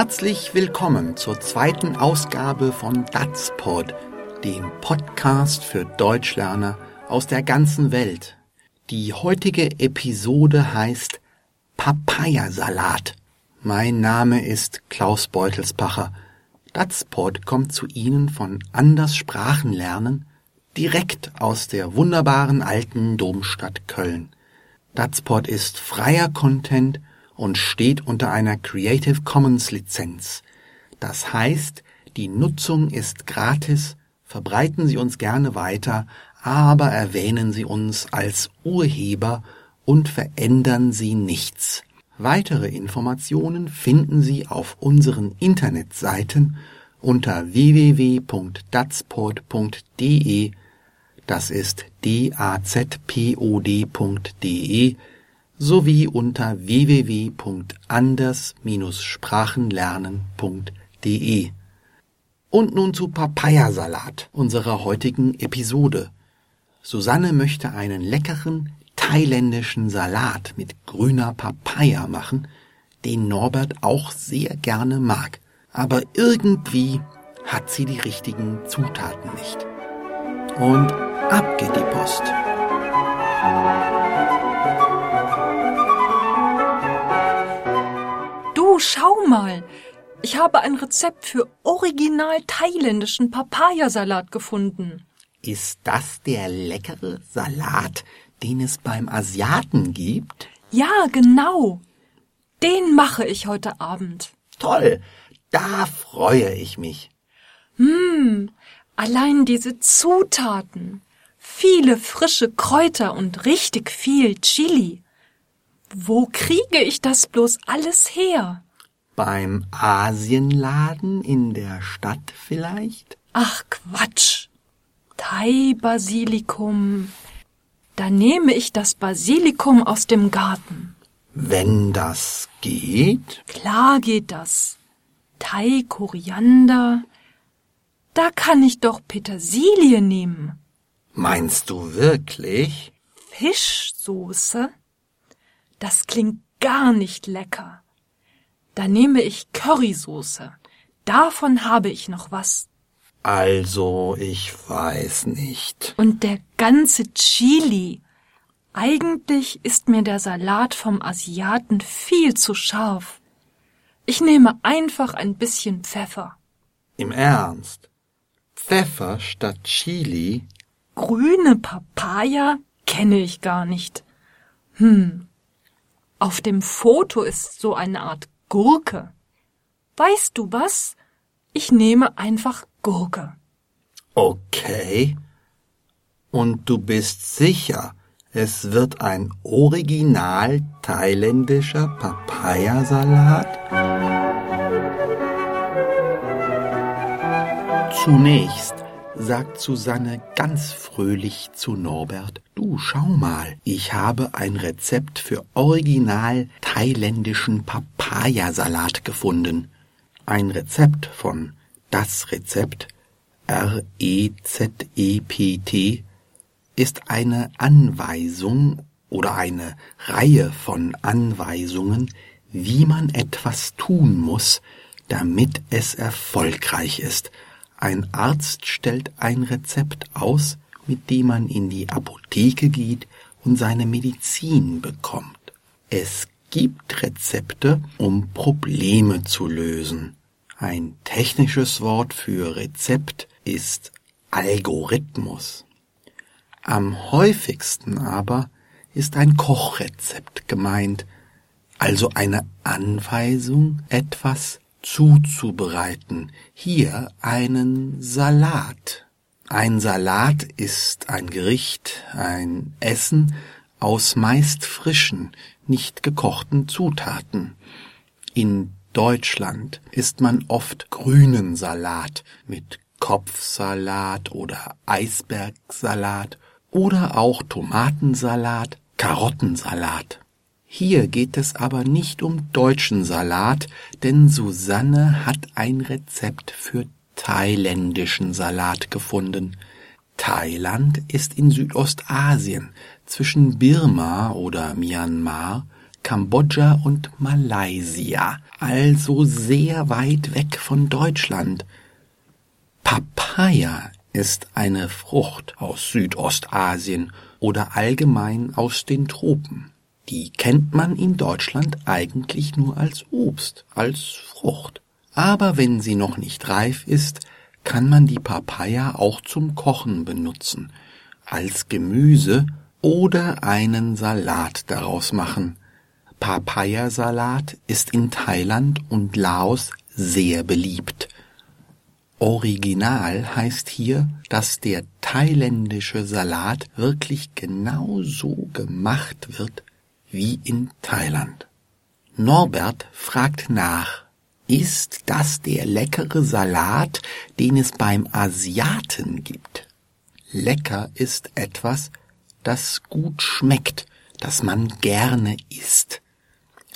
Herzlich willkommen zur zweiten Ausgabe von DatsPod, dem Podcast für Deutschlerner aus der ganzen Welt. Die heutige Episode heißt Papayasalat. Mein Name ist Klaus Beutelspacher. DatsPod kommt zu Ihnen von Anders Sprachenlernen direkt aus der wunderbaren alten Domstadt Köln. DatsPod ist freier Content und steht unter einer Creative Commons Lizenz. Das heißt, die Nutzung ist gratis, verbreiten Sie uns gerne weiter, aber erwähnen Sie uns als Urheber und verändern Sie nichts. Weitere Informationen finden Sie auf unseren Internetseiten unter www.datspod.de das ist dazpod.de sowie unter www.anders-sprachenlernen.de. Und nun zu Papayasalat, unserer heutigen Episode. Susanne möchte einen leckeren thailändischen Salat mit grüner Papaya machen, den Norbert auch sehr gerne mag. Aber irgendwie hat sie die richtigen Zutaten nicht. Und ab geht die Post. Du, schau mal. Ich habe ein Rezept für original thailändischen Papayasalat gefunden. Ist das der leckere Salat, den es beim Asiaten gibt? Ja, genau. Den mache ich heute Abend. Toll, da freue ich mich. Hm, allein diese Zutaten. Viele frische Kräuter und richtig viel Chili. Wo kriege ich das bloß alles her? Beim Asienladen in der Stadt vielleicht? Ach Quatsch. Thai-Basilikum. Da nehme ich das Basilikum aus dem Garten. Wenn das geht? Klar geht das. Thai-Koriander. Da kann ich doch Petersilie nehmen. Meinst du wirklich? Fischsoße? Das klingt gar nicht lecker. Da nehme ich Currysoße. Davon habe ich noch was. Also, ich weiß nicht. Und der ganze Chili. Eigentlich ist mir der Salat vom Asiaten viel zu scharf. Ich nehme einfach ein bisschen Pfeffer. Im Ernst? Pfeffer statt Chili? Grüne Papaya kenne ich gar nicht. Hm, auf dem Foto ist so eine Art Gurke. Weißt du was? Ich nehme einfach Gurke. Okay. Und du bist sicher, es wird ein original thailändischer Papayasalat? Zunächst sagt Susanne ganz fröhlich zu Norbert, du schau mal, ich habe ein Rezept für original thailändischen Papayasalat gefunden. Ein Rezept von das Rezept R-E-Z-E-P-T ist eine Anweisung oder eine Reihe von Anweisungen, wie man etwas tun muss, damit es erfolgreich ist – ein Arzt stellt ein Rezept aus, mit dem man in die Apotheke geht und seine Medizin bekommt. Es gibt Rezepte, um Probleme zu lösen. Ein technisches Wort für Rezept ist Algorithmus. Am häufigsten aber ist ein Kochrezept gemeint, also eine Anweisung, etwas zuzubereiten. Hier einen Salat. Ein Salat ist ein Gericht, ein Essen aus meist frischen, nicht gekochten Zutaten. In Deutschland isst man oft grünen Salat mit Kopfsalat oder Eisbergsalat oder auch Tomatensalat, Karottensalat. Hier geht es aber nicht um deutschen Salat, denn Susanne hat ein Rezept für thailändischen Salat gefunden. Thailand ist in Südostasien zwischen Birma oder Myanmar, Kambodscha und Malaysia, also sehr weit weg von Deutschland. Papaya ist eine Frucht aus Südostasien oder allgemein aus den Tropen. Die kennt man in Deutschland eigentlich nur als Obst, als Frucht. Aber wenn sie noch nicht reif ist, kann man die Papaya auch zum Kochen benutzen, als Gemüse oder einen Salat daraus machen. Papayasalat ist in Thailand und Laos sehr beliebt. Original heißt hier, dass der thailändische Salat wirklich genau so gemacht wird wie in Thailand. Norbert fragt nach, ist das der leckere Salat, den es beim Asiaten gibt? Lecker ist etwas, das gut schmeckt, das man gerne isst.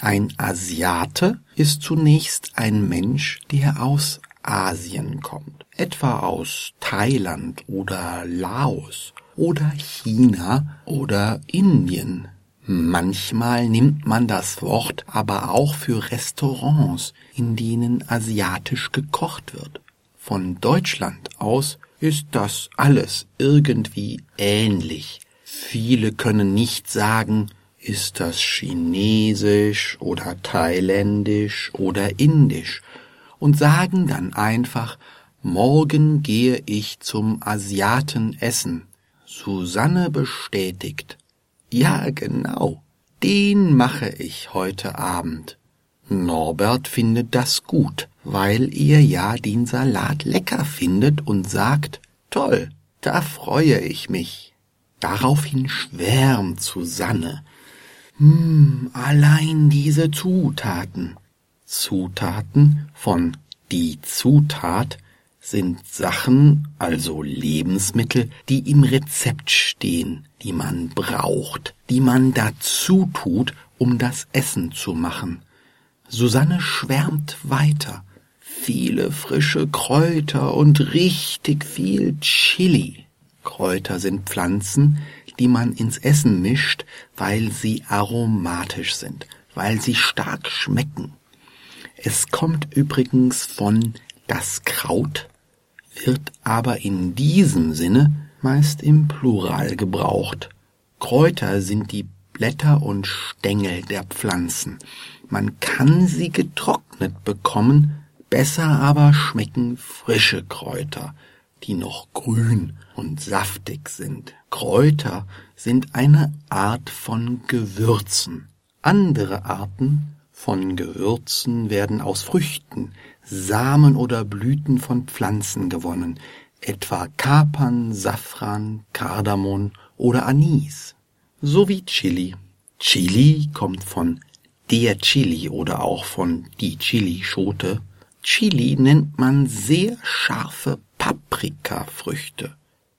Ein Asiate ist zunächst ein Mensch, der aus Asien kommt, etwa aus Thailand oder Laos oder China oder Indien. Manchmal nimmt man das Wort aber auch für Restaurants, in denen asiatisch gekocht wird. Von Deutschland aus ist das alles irgendwie ähnlich. Viele können nicht sagen, ist das chinesisch oder thailändisch oder indisch und sagen dann einfach, morgen gehe ich zum Asiaten essen. Susanne bestätigt, ja genau, den mache ich heute Abend. Norbert findet das gut, weil er ja den Salat lecker findet und sagt, toll, da freue ich mich. Daraufhin schwärmt Susanne. Hm, allein diese Zutaten. Zutaten von die Zutat sind Sachen, also Lebensmittel, die im Rezept stehen, die man braucht, die man dazu tut, um das Essen zu machen. Susanne schwärmt weiter. Viele frische Kräuter und richtig viel Chili. Kräuter sind Pflanzen, die man ins Essen mischt, weil sie aromatisch sind, weil sie stark schmecken. Es kommt übrigens von das Kraut, wird aber in diesem Sinne meist im Plural gebraucht. Kräuter sind die Blätter und Stängel der Pflanzen. Man kann sie getrocknet bekommen, besser aber schmecken frische Kräuter, die noch grün und saftig sind. Kräuter sind eine Art von Gewürzen. Andere Arten von Gewürzen werden aus Früchten, Samen oder Blüten von Pflanzen gewonnen, etwa Kapern, Safran, Kardamom oder Anis, sowie Chili. Chili kommt von der Chili oder auch von die Chilischote. Chili nennt man sehr scharfe Paprikafrüchte.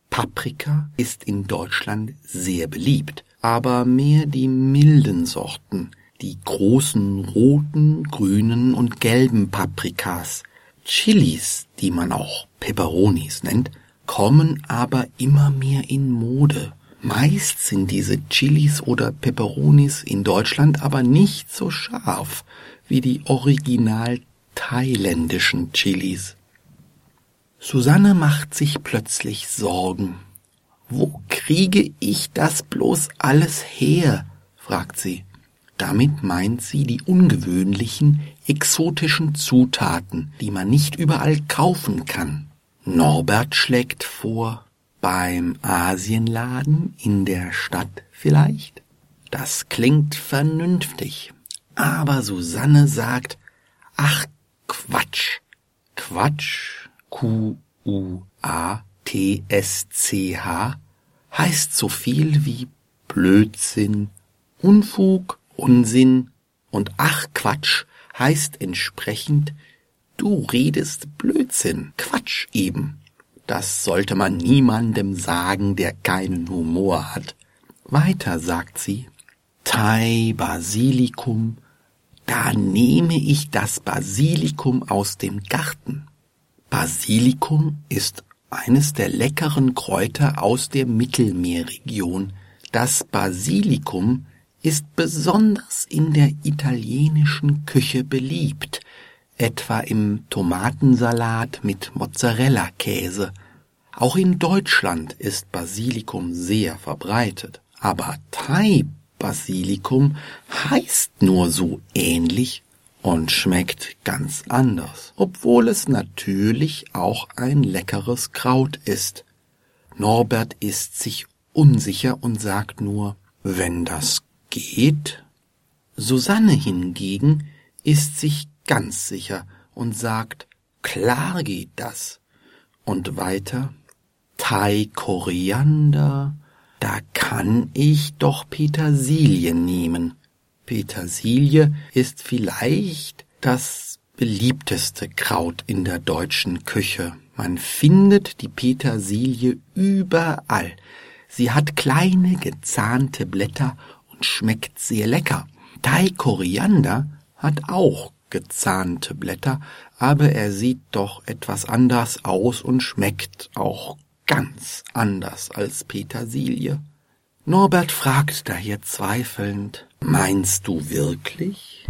Paprika ist in Deutschland sehr beliebt, aber mehr die milden Sorten, die großen roten, grünen und gelben Paprikas. Chilis, die man auch Peperonis nennt, kommen aber immer mehr in Mode. Meist sind diese Chilis oder Peperonis in Deutschland aber nicht so scharf wie die original thailändischen Chilis. Susanne macht sich plötzlich Sorgen. Wo kriege ich das bloß alles her? fragt sie. Damit meint sie die ungewöhnlichen, exotischen Zutaten, die man nicht überall kaufen kann. Norbert schlägt vor, beim Asienladen in der Stadt vielleicht? Das klingt vernünftig. Aber Susanne sagt, ach Quatsch. Quatsch, Q-U-A-T-S-C-H, heißt so viel wie Blödsinn, Unfug, Unsinn und ach Quatsch heißt entsprechend du redest Blödsinn, Quatsch eben. Das sollte man niemandem sagen, der keinen Humor hat. Weiter sagt sie, Thai Basilikum, da nehme ich das Basilikum aus dem Garten. Basilikum ist eines der leckeren Kräuter aus der Mittelmeerregion. Das Basilikum ist besonders in der italienischen Küche beliebt, etwa im Tomatensalat mit Mozzarella-Käse. Auch in Deutschland ist Basilikum sehr verbreitet, aber Thai-Basilikum heißt nur so ähnlich und schmeckt ganz anders, obwohl es natürlich auch ein leckeres Kraut ist. Norbert ist sich unsicher und sagt nur, wenn das geht. Susanne hingegen ist sich ganz sicher und sagt, klar geht das. Und weiter, Thai Koriander, da kann ich doch Petersilie nehmen. Petersilie ist vielleicht das beliebteste Kraut in der deutschen Küche. Man findet die Petersilie überall. Sie hat kleine gezahnte Blätter schmeckt sehr lecker. Thai Koriander hat auch gezahnte Blätter, aber er sieht doch etwas anders aus und schmeckt auch ganz anders als Petersilie. Norbert fragt daher zweifelnd, Meinst du wirklich?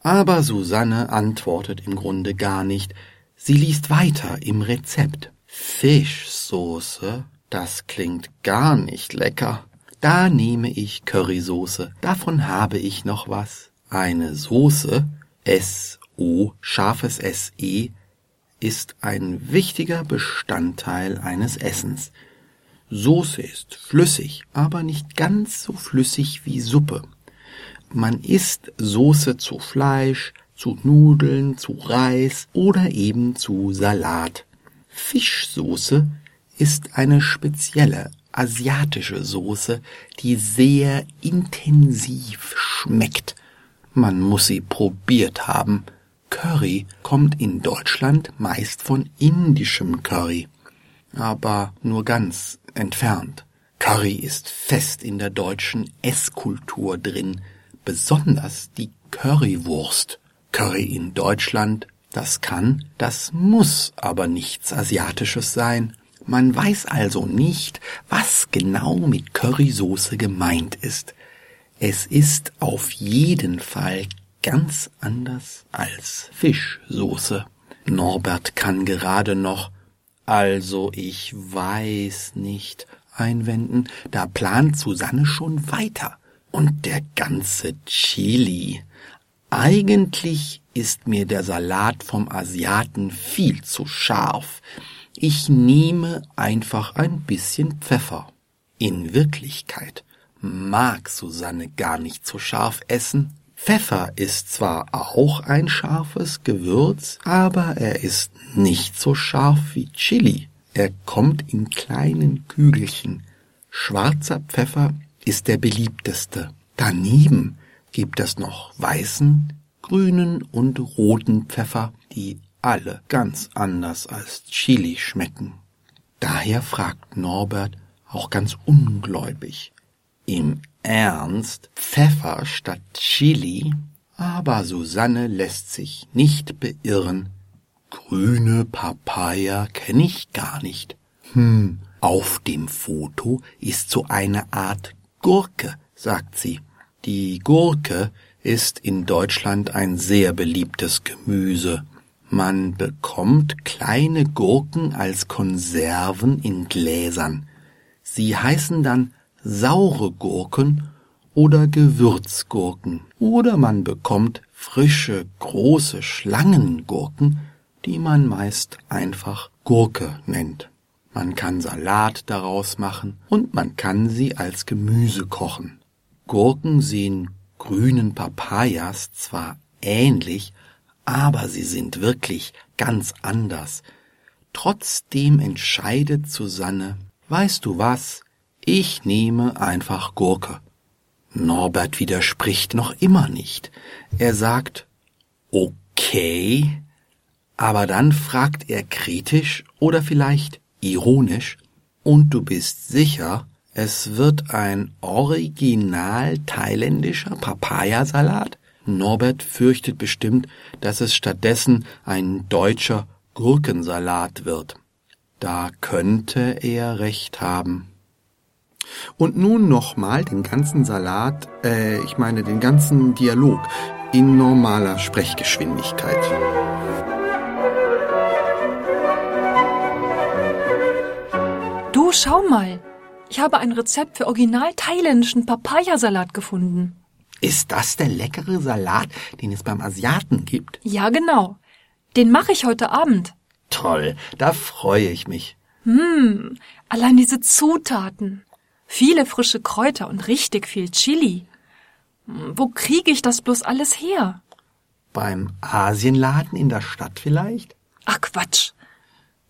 Aber Susanne antwortet im Grunde gar nicht, sie liest weiter im Rezept. Fischsoße, das klingt gar nicht lecker. Da nehme ich Currysoße, davon habe ich noch was. Eine Soße, S-O, scharfes S-E, ist ein wichtiger Bestandteil eines Essens. Soße ist flüssig, aber nicht ganz so flüssig wie Suppe. Man isst Soße zu Fleisch, zu Nudeln, zu Reis oder eben zu Salat. Fischsoße ist eine spezielle asiatische Soße, die sehr intensiv schmeckt. Man muss sie probiert haben. Curry kommt in Deutschland meist von indischem Curry, aber nur ganz entfernt. Curry ist fest in der deutschen Esskultur drin, besonders die Currywurst. Curry in Deutschland, das kann, das muss aber nichts Asiatisches sein. Man weiß also nicht, was genau mit Currysoße gemeint ist. Es ist auf jeden Fall ganz anders als Fischsoße. Norbert kann gerade noch also ich weiß nicht einwenden, da plant Susanne schon weiter. Und der ganze Chili. Eigentlich ist mir der Salat vom Asiaten viel zu scharf. Ich nehme einfach ein bisschen Pfeffer. In Wirklichkeit mag Susanne gar nicht so scharf essen. Pfeffer ist zwar auch ein scharfes Gewürz, aber er ist nicht so scharf wie Chili. Er kommt in kleinen Kügelchen. Schwarzer Pfeffer ist der beliebteste. Daneben gibt es noch weißen, grünen und roten Pfeffer, die alle ganz anders als Chili schmecken. Daher fragt Norbert auch ganz ungläubig. Im Ernst Pfeffer statt Chili? Aber Susanne lässt sich nicht beirren. Grüne Papaya kenne ich gar nicht. Hm, auf dem Foto ist so eine Art Gurke, sagt sie. Die Gurke ist in Deutschland ein sehr beliebtes Gemüse. Man bekommt kleine Gurken als Konserven in Gläsern. Sie heißen dann saure Gurken oder Gewürzgurken. Oder man bekommt frische, große Schlangengurken, die man meist einfach Gurke nennt. Man kann Salat daraus machen und man kann sie als Gemüse kochen. Gurken sehen grünen Papayas zwar ähnlich, aber sie sind wirklich ganz anders. Trotzdem entscheidet Susanne, weißt du was, ich nehme einfach Gurke. Norbert widerspricht noch immer nicht. Er sagt, okay, aber dann fragt er kritisch oder vielleicht ironisch, und du bist sicher, es wird ein original thailändischer Papayasalat? Norbert fürchtet bestimmt, dass es stattdessen ein deutscher Gurkensalat wird. Da könnte er recht haben. Und nun nochmal den ganzen Salat, äh, ich meine den ganzen Dialog in normaler Sprechgeschwindigkeit. Du, schau mal. Ich habe ein Rezept für original thailändischen Papayasalat gefunden. Ist das der leckere Salat, den es beim Asiaten gibt? Ja, genau. Den mache ich heute Abend. Toll, da freue ich mich. Hm, allein diese Zutaten. Viele frische Kräuter und richtig viel Chili. Hm, Wo kriege ich das bloß alles her? Beim Asienladen in der Stadt vielleicht? Ach Quatsch.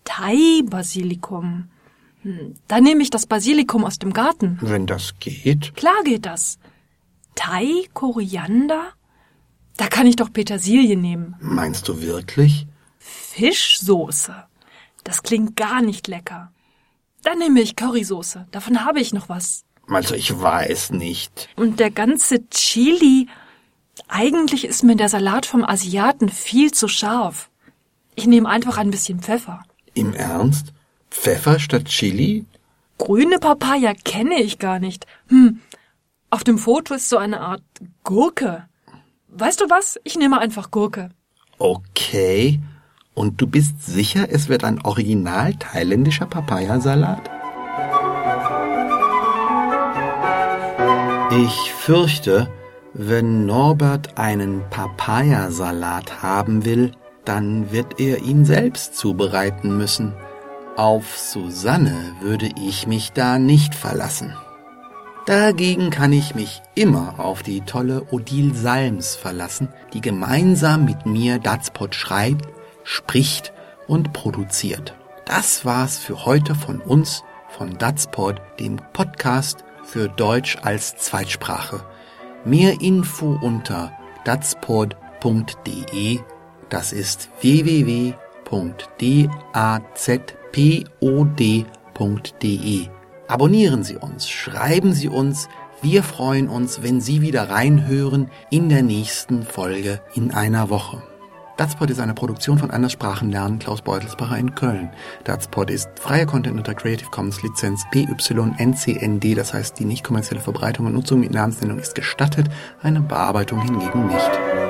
Thai-Basilikum. Hm, Da nehme ich das Basilikum aus dem Garten. Wenn das geht. Klar geht das. Thai, Koriander? Da kann ich doch Petersilie nehmen. Meinst du wirklich? Fischsoße. Das klingt gar nicht lecker. Dann nehme ich Currysoße. Davon habe ich noch was. Also ich weiß nicht. Und der ganze Chili. Eigentlich ist mir der Salat vom Asiaten viel zu scharf. Ich nehme einfach ein bisschen Pfeffer. Im Ernst? Pfeffer statt Chili? Grüne Papaya kenne ich gar nicht. Hm. Auf dem Foto ist so eine Art Gurke. Weißt du was? Ich nehme einfach Gurke. Okay. Und du bist sicher, es wird ein original thailändischer Papayasalat? Ich fürchte, wenn Norbert einen Papayasalat haben will, dann wird er ihn selbst zubereiten müssen. Auf Susanne würde ich mich da nicht verlassen. Dagegen kann ich mich immer auf die tolle Odile Salms verlassen, die gemeinsam mit mir Datspot schreibt, spricht und produziert. Das war's für heute von uns, von Datspot, dem Podcast für Deutsch als Zweitsprache. Mehr Info unter datspod.de. Das ist www.dazpod.de. Abonnieren Sie uns, schreiben Sie uns. Wir freuen uns, wenn Sie wieder reinhören in der nächsten Folge in einer Woche. Datspot ist eine Produktion von Anderssprachen lernen Klaus Beutelsbacher in Köln. Datspot ist freier Content unter Creative Commons Lizenz PYNCND, das heißt die nicht kommerzielle Verbreitung und Nutzung mit Namensnennung ist gestattet, eine Bearbeitung hingegen nicht.